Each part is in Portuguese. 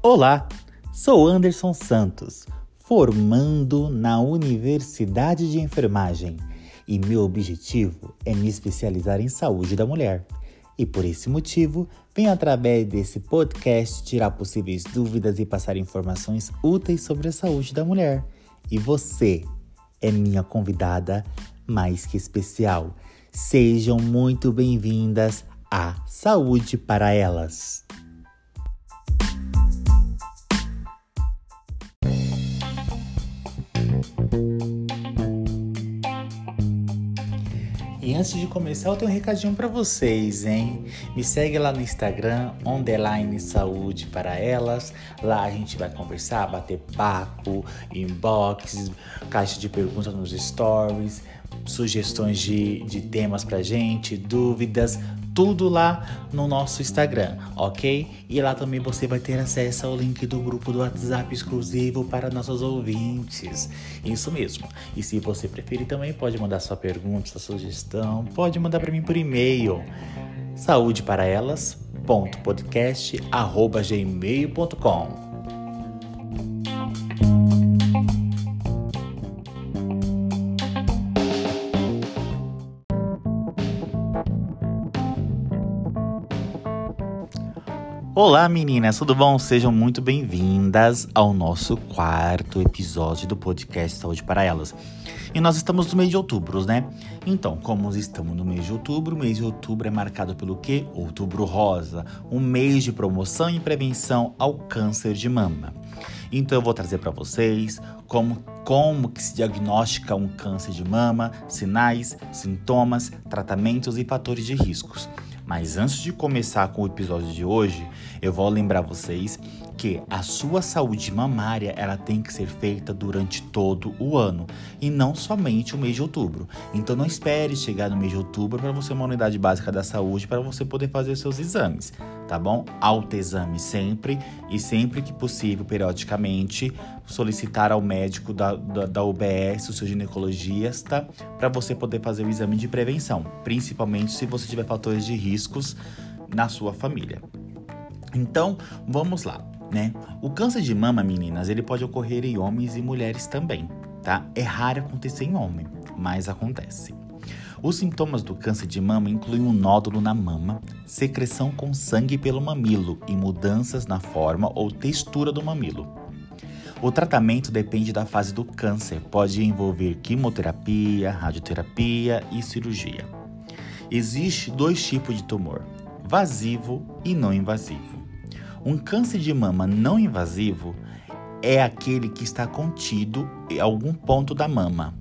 Olá, sou Anderson Santos, formando na Universidade de Enfermagem e meu objetivo é me especializar em saúde da mulher. E por esse motivo, venho através desse podcast tirar possíveis dúvidas e passar informações úteis sobre a saúde da mulher. E você é minha convidada mais que especial. Sejam muito bem-vindas à Saúde para Elas. Antes de começar, eu tenho um recadinho para vocês, hein? Me segue lá no Instagram, underline saúde para elas. Lá a gente vai conversar, bater papo, inbox, caixa de perguntas nos stories, sugestões de, de temas pra gente, dúvidas, tudo lá no nosso Instagram, ok? E lá também você vai ter acesso ao link do grupo do WhatsApp exclusivo para nossos ouvintes. Isso mesmo. E se você preferir também pode mandar sua pergunta, sua sugestão, pode mandar para mim por e-mail. Saúde para elas.podcast@gmail.com. Olá meninas, tudo bom? Sejam muito bem-vindas ao nosso quarto episódio do podcast Saúde para Elas. E nós estamos no mês de outubro, né? Então, como estamos no mês de outubro, o mês de outubro é marcado pelo quê? Outubro Rosa, um mês de promoção e prevenção ao câncer de mama. Então eu vou trazer para vocês como, como que se diagnostica um câncer de mama, sinais, sintomas, tratamentos e fatores de riscos. Mas antes de começar com o episódio de hoje, eu vou lembrar vocês que a sua saúde mamária ela tem que ser feita durante todo o ano e não somente o mês de outubro. Então não espere chegar no mês de outubro para você uma unidade básica da saúde para você poder fazer seus exames, tá bom? Autoexame sempre e sempre que possível, periodicamente, solicitar ao médico da, da, da UBS, o seu ginecologista, para você poder fazer o exame de prevenção, principalmente se você tiver fatores de riscos na sua família. Então, vamos lá, né? O câncer de mama, meninas, ele pode ocorrer em homens e mulheres também, tá? É raro acontecer em homem, mas acontece. Os sintomas do câncer de mama incluem um nódulo na mama, secreção com sangue pelo mamilo e mudanças na forma ou textura do mamilo. O tratamento depende da fase do câncer, pode envolver quimioterapia, radioterapia e cirurgia. Existe dois tipos de tumor: vasivo e não invasivo. Um câncer de mama não invasivo é aquele que está contido em algum ponto da mama.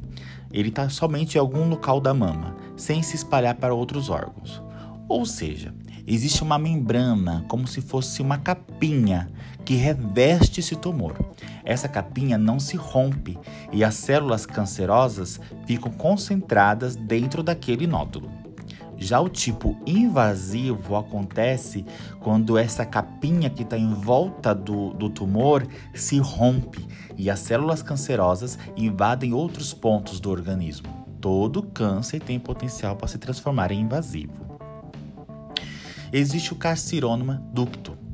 Ele está somente em algum local da mama, sem se espalhar para outros órgãos. Ou seja, existe uma membrana, como se fosse uma capinha, que reveste esse tumor. Essa capinha não se rompe e as células cancerosas ficam concentradas dentro daquele nódulo. Já o tipo invasivo acontece quando essa capinha que está em volta do, do tumor se rompe e as células cancerosas invadem outros pontos do organismo. Todo câncer tem potencial para se transformar em invasivo. Existe o carcinoma ducto.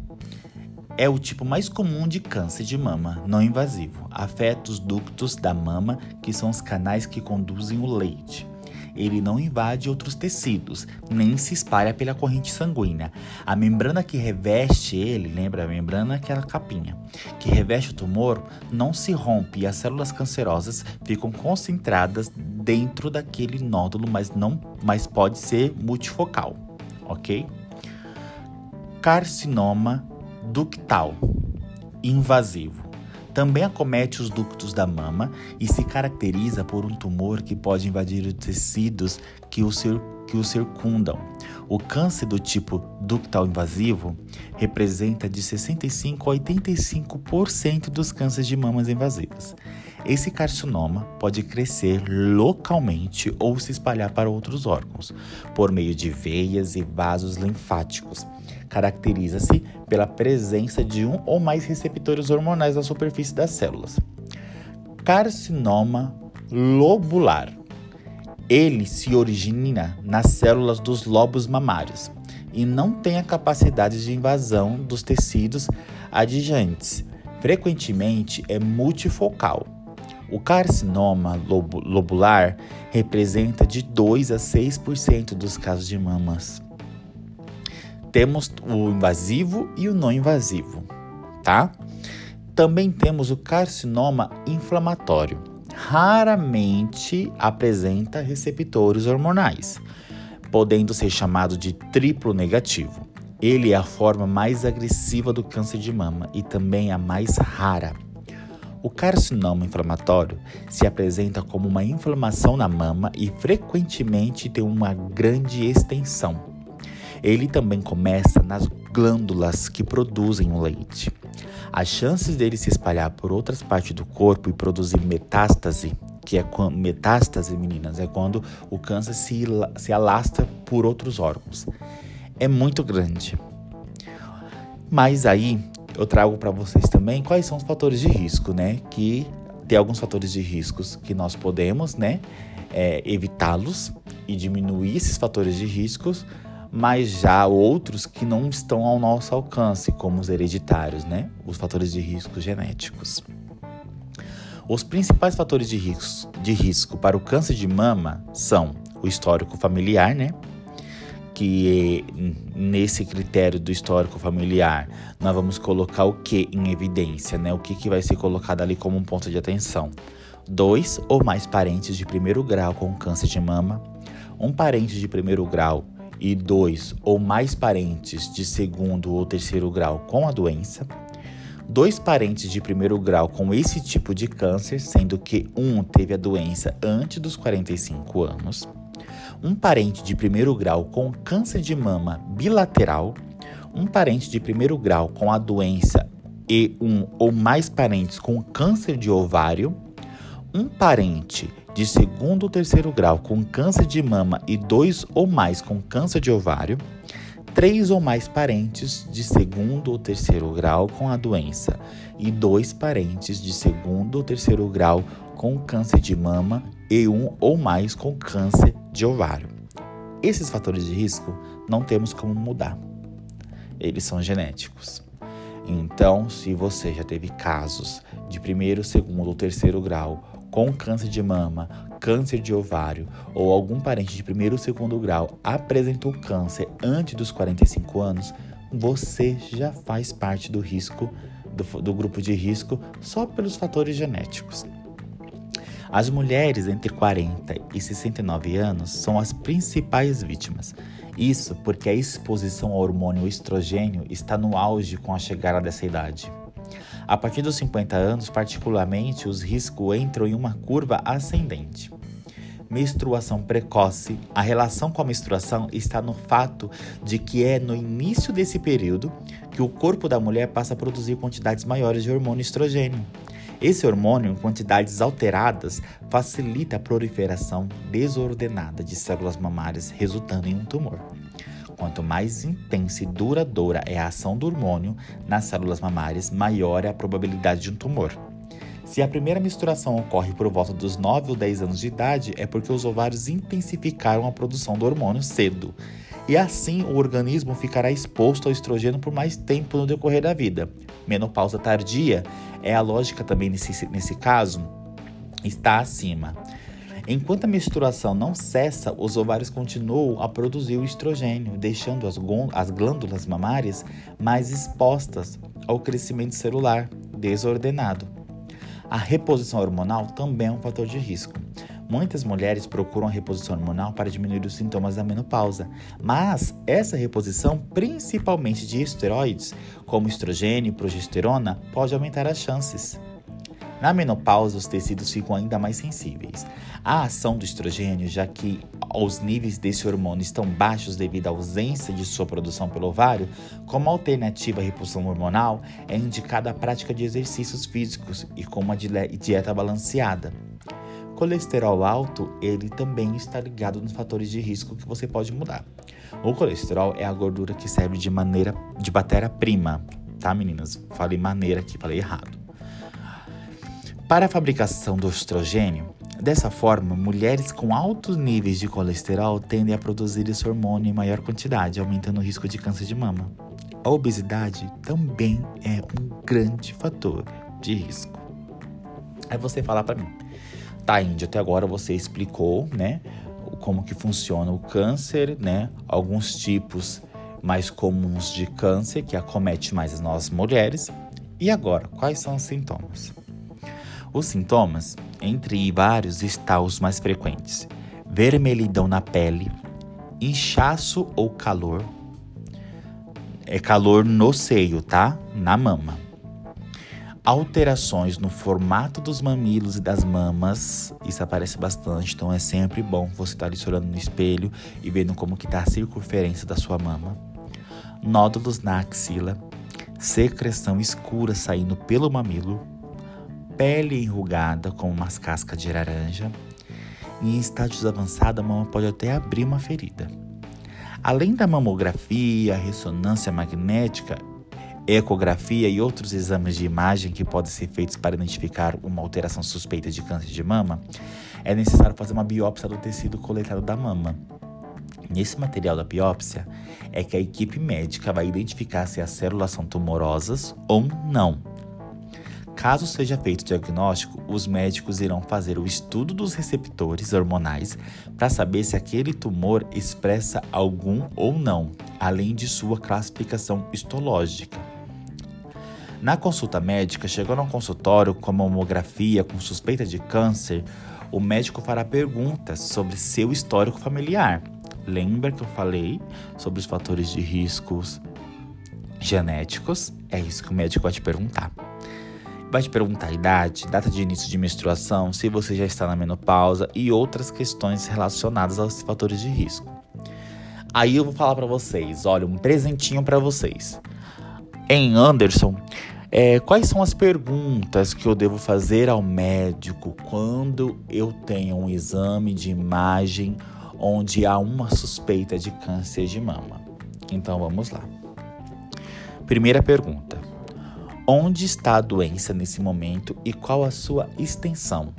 É o tipo mais comum de câncer de mama não invasivo. Afeta os ductos da mama, que são os canais que conduzem o leite ele não invade outros tecidos, nem se espalha pela corrente sanguínea. A membrana que reveste ele, lembra a membrana aquela capinha, que reveste o tumor, não se rompe e as células cancerosas ficam concentradas dentro daquele nódulo, mas não, mas pode ser multifocal, ok? Carcinoma ductal invasivo também acomete os ductos da mama e se caracteriza por um tumor que pode invadir os tecidos que o, que o circundam. O câncer do tipo ductal invasivo representa de 65 a 85% dos cânceres de mamas invasivas. Esse carcinoma pode crescer localmente ou se espalhar para outros órgãos, por meio de veias e vasos linfáticos caracteriza-se pela presença de um ou mais receptores hormonais na superfície das células. Carcinoma lobular. Ele se origina nas células dos lobos mamários. e não tem a capacidade de invasão dos tecidos adjacentes. Frequentemente é multifocal. O carcinoma lobular representa de 2 a 6% dos casos de mamas. Temos o invasivo e o não invasivo, tá? Também temos o carcinoma inflamatório. Raramente apresenta receptores hormonais, podendo ser chamado de triplo negativo. Ele é a forma mais agressiva do câncer de mama e também a mais rara. O carcinoma inflamatório se apresenta como uma inflamação na mama e frequentemente tem uma grande extensão. Ele também começa nas glândulas que produzem o leite. As chances dele se espalhar por outras partes do corpo e produzir metástase, que é quando, metástase, meninas, é quando o câncer se, se alastra por outros órgãos. É muito grande. Mas aí eu trago para vocês também quais são os fatores de risco, né? Que tem alguns fatores de riscos que nós podemos, né, é, evitá-los e diminuir esses fatores de riscos mas já outros que não estão ao nosso alcance, como os hereditários, né? Os fatores de risco genéticos. Os principais fatores de risco, de risco para o câncer de mama são o histórico familiar, né? Que nesse critério do histórico familiar nós vamos colocar o que em evidência, né? O que, que vai ser colocado ali como um ponto de atenção? Dois ou mais parentes de primeiro grau com câncer de mama, um parente de primeiro grau e dois ou mais parentes de segundo ou terceiro grau com a doença, dois parentes de primeiro grau com esse tipo de câncer, sendo que um teve a doença antes dos 45 anos, um parente de primeiro grau com câncer de mama bilateral, um parente de primeiro grau com a doença e um ou mais parentes com câncer de ovário, um parente de segundo ou terceiro grau com câncer de mama e dois ou mais com câncer de ovário, três ou mais parentes de segundo ou terceiro grau com a doença e dois parentes de segundo ou terceiro grau com câncer de mama e um ou mais com câncer de ovário. Esses fatores de risco não temos como mudar. Eles são genéticos. Então, se você já teve casos de primeiro, segundo ou terceiro grau com câncer de mama, câncer de ovário ou algum parente de primeiro ou segundo grau apresentou câncer antes dos 45 anos, você já faz parte do risco do, do grupo de risco só pelos fatores genéticos. As mulheres entre 40 e 69 anos são as principais vítimas. Isso porque a exposição ao hormônio estrogênio está no auge com a chegada dessa idade. A partir dos 50 anos, particularmente, os riscos entram em uma curva ascendente. Menstruação precoce. A relação com a menstruação está no fato de que é no início desse período que o corpo da mulher passa a produzir quantidades maiores de hormônio estrogênio. Esse hormônio, em quantidades alteradas, facilita a proliferação desordenada de células mamárias, resultando em um tumor. Quanto mais intensa e duradoura é a ação do hormônio nas células mamárias, maior é a probabilidade de um tumor. Se a primeira misturação ocorre por volta dos 9 ou 10 anos de idade, é porque os ovários intensificaram a produção do hormônio cedo. E assim o organismo ficará exposto ao estrogênio por mais tempo no decorrer da vida. Menopausa tardia é a lógica também nesse, nesse caso, está acima. Enquanto a menstruação não cessa, os ovários continuam a produzir o estrogênio, deixando as, as glândulas mamárias mais expostas ao crescimento celular desordenado. A reposição hormonal também é um fator de risco. Muitas mulheres procuram a reposição hormonal para diminuir os sintomas da menopausa, mas essa reposição, principalmente de esteroides, como estrogênio e progesterona, pode aumentar as chances. Na menopausa, os tecidos ficam ainda mais sensíveis. A ação do estrogênio, já que os níveis desse hormônio estão baixos devido à ausência de sua produção pelo ovário, como alternativa à reposição hormonal, é indicada a prática de exercícios físicos e com uma dieta balanceada. Colesterol alto, ele também está ligado nos fatores de risco que você pode mudar. O colesterol é a gordura que serve de maneira de matéria-prima, tá, meninas? Falei maneira aqui, falei errado. Para a fabricação do estrogênio, Dessa forma, mulheres com altos níveis de colesterol tendem a produzir esse hormônio em maior quantidade, aumentando o risco de câncer de mama. A obesidade também é um grande fator de risco. Aí você fala para mim, tá, Índia, até agora você explicou, né, como que funciona o câncer, né, alguns tipos mais comuns de câncer que acomete mais nós mulheres. E agora, quais são os sintomas? Os sintomas, entre vários, estão os mais frequentes: vermelhidão na pele, inchaço ou calor. É calor no seio, tá? Na mama. Alterações no formato dos mamilos e das mamas, isso aparece bastante, então é sempre bom você estar ali se olhando no espelho e vendo como que tá a circunferência da sua mama. Nódulos na axila, secreção escura saindo pelo mamilo, pele enrugada com umas cascas de laranja. E em estágios avançados, a mama pode até abrir uma ferida. Além da mamografia, ressonância magnética, ecografia e outros exames de imagem que podem ser feitos para identificar uma alteração suspeita de câncer de mama, é necessário fazer uma biópsia do tecido coletado da mama. Nesse material da biópsia é que a equipe médica vai identificar se as células são tumorosas ou não. Caso seja feito o diagnóstico, os médicos irão fazer o estudo dos receptores hormonais para saber se aquele tumor expressa algum ou não, além de sua classificação histológica. Na consulta médica, chegando ao consultório com a mamografia com suspeita de câncer, o médico fará perguntas sobre seu histórico familiar. Lembra que eu falei sobre os fatores de riscos genéticos? É isso que o médico vai te perguntar. Vai te perguntar a idade, data de início de menstruação, se você já está na menopausa e outras questões relacionadas aos fatores de risco. Aí eu vou falar para vocês, olha, um presentinho para vocês. Em Anderson, é, quais são as perguntas que eu devo fazer ao médico quando eu tenho um exame de imagem onde há uma suspeita de câncer de mama? Então vamos lá. Primeira pergunta: Onde está a doença nesse momento e qual a sua extensão?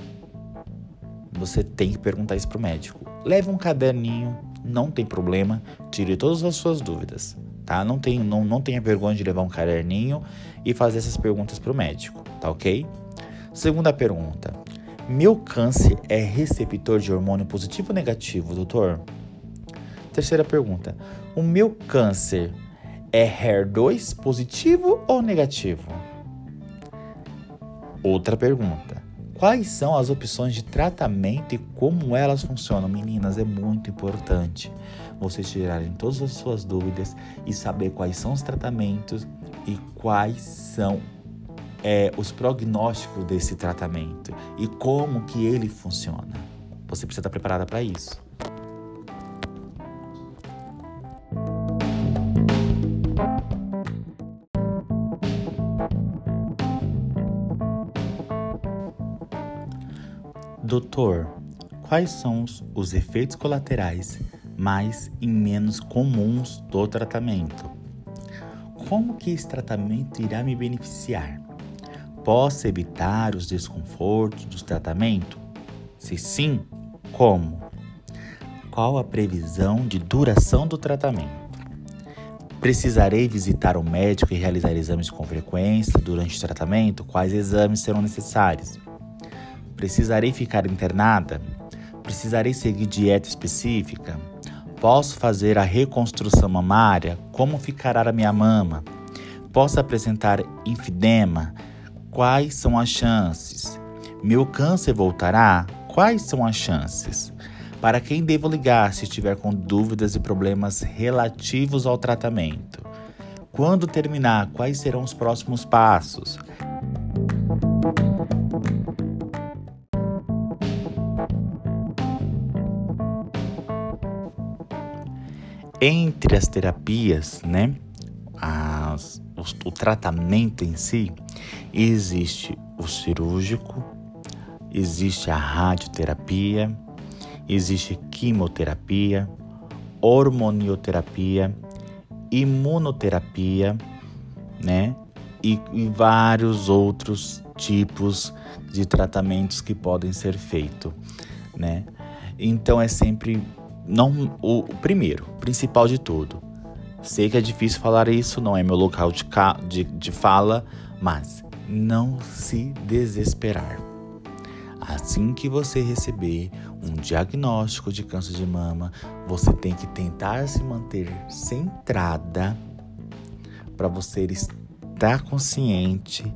Você tem que perguntar isso para o médico. Leve um caderninho, não tem problema, tire todas as suas dúvidas, tá? Não, tem, não, não tenha vergonha de levar um caderninho e fazer essas perguntas para o médico, tá ok? Segunda pergunta: Meu câncer é receptor de hormônio positivo ou negativo, doutor? Terceira pergunta: O meu câncer é HER2 positivo ou negativo? Outra pergunta. Quais são as opções de tratamento e como elas funcionam? Meninas, é muito importante vocês tirarem todas as suas dúvidas e saber quais são os tratamentos e quais são é, os prognósticos desse tratamento e como que ele funciona. Você precisa estar preparada para isso. Doutor, quais são os efeitos colaterais mais e menos comuns do tratamento? Como que esse tratamento irá me beneficiar? Posso evitar os desconfortos do tratamento? Se sim, como? Qual a previsão de duração do tratamento? Precisarei visitar o médico e realizar exames com frequência durante o tratamento? Quais exames serão necessários? Precisarei ficar internada? Precisarei seguir dieta específica? Posso fazer a reconstrução mamária? Como ficará a minha mama? Posso apresentar infidema? Quais são as chances? Meu câncer voltará? Quais são as chances? Para quem devo ligar se estiver com dúvidas e problemas relativos ao tratamento? Quando terminar, quais serão os próximos passos? Entre as terapias, né, as, o, o tratamento em si, existe o cirúrgico, existe a radioterapia, existe quimioterapia, hormonioterapia, imunoterapia, né? E, e, vários outros tipos de tratamentos que podem ser feitos, né? Então é sempre não o, o primeiro, principal de tudo. Sei que é difícil falar isso, não é meu local de, de, de fala, mas não se desesperar. Assim que você receber um diagnóstico de câncer de mama, você tem que tentar se manter centrada para você estar consciente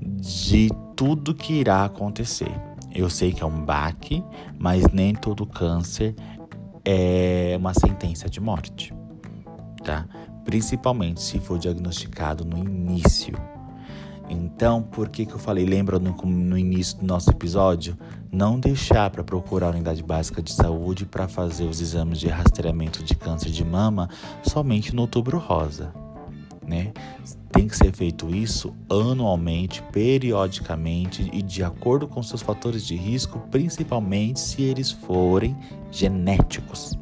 de tudo que irá acontecer. Eu sei que é um baque, mas nem todo câncer é uma sentença de morte, tá? Principalmente se for diagnosticado no início então, por que, que eu falei, lembra no, no início do nosso episódio? Não deixar para procurar a unidade básica de saúde para fazer os exames de rastreamento de câncer de mama somente no outubro rosa. Né? Tem que ser feito isso anualmente, periodicamente e de acordo com seus fatores de risco, principalmente se eles forem genéticos.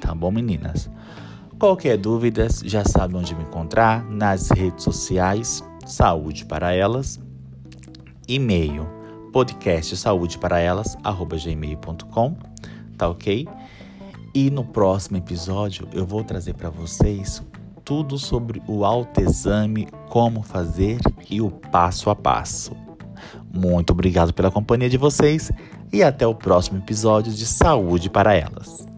Tá bom, meninas? Qualquer dúvida, já sabe onde me encontrar nas redes sociais saúde para elas, e-mail podcast saúde para elas gmail.com, tá ok? E no próximo episódio eu vou trazer para vocês tudo sobre o autoexame, como fazer e o passo a passo. Muito obrigado pela companhia de vocês e até o próximo episódio de Saúde para Elas.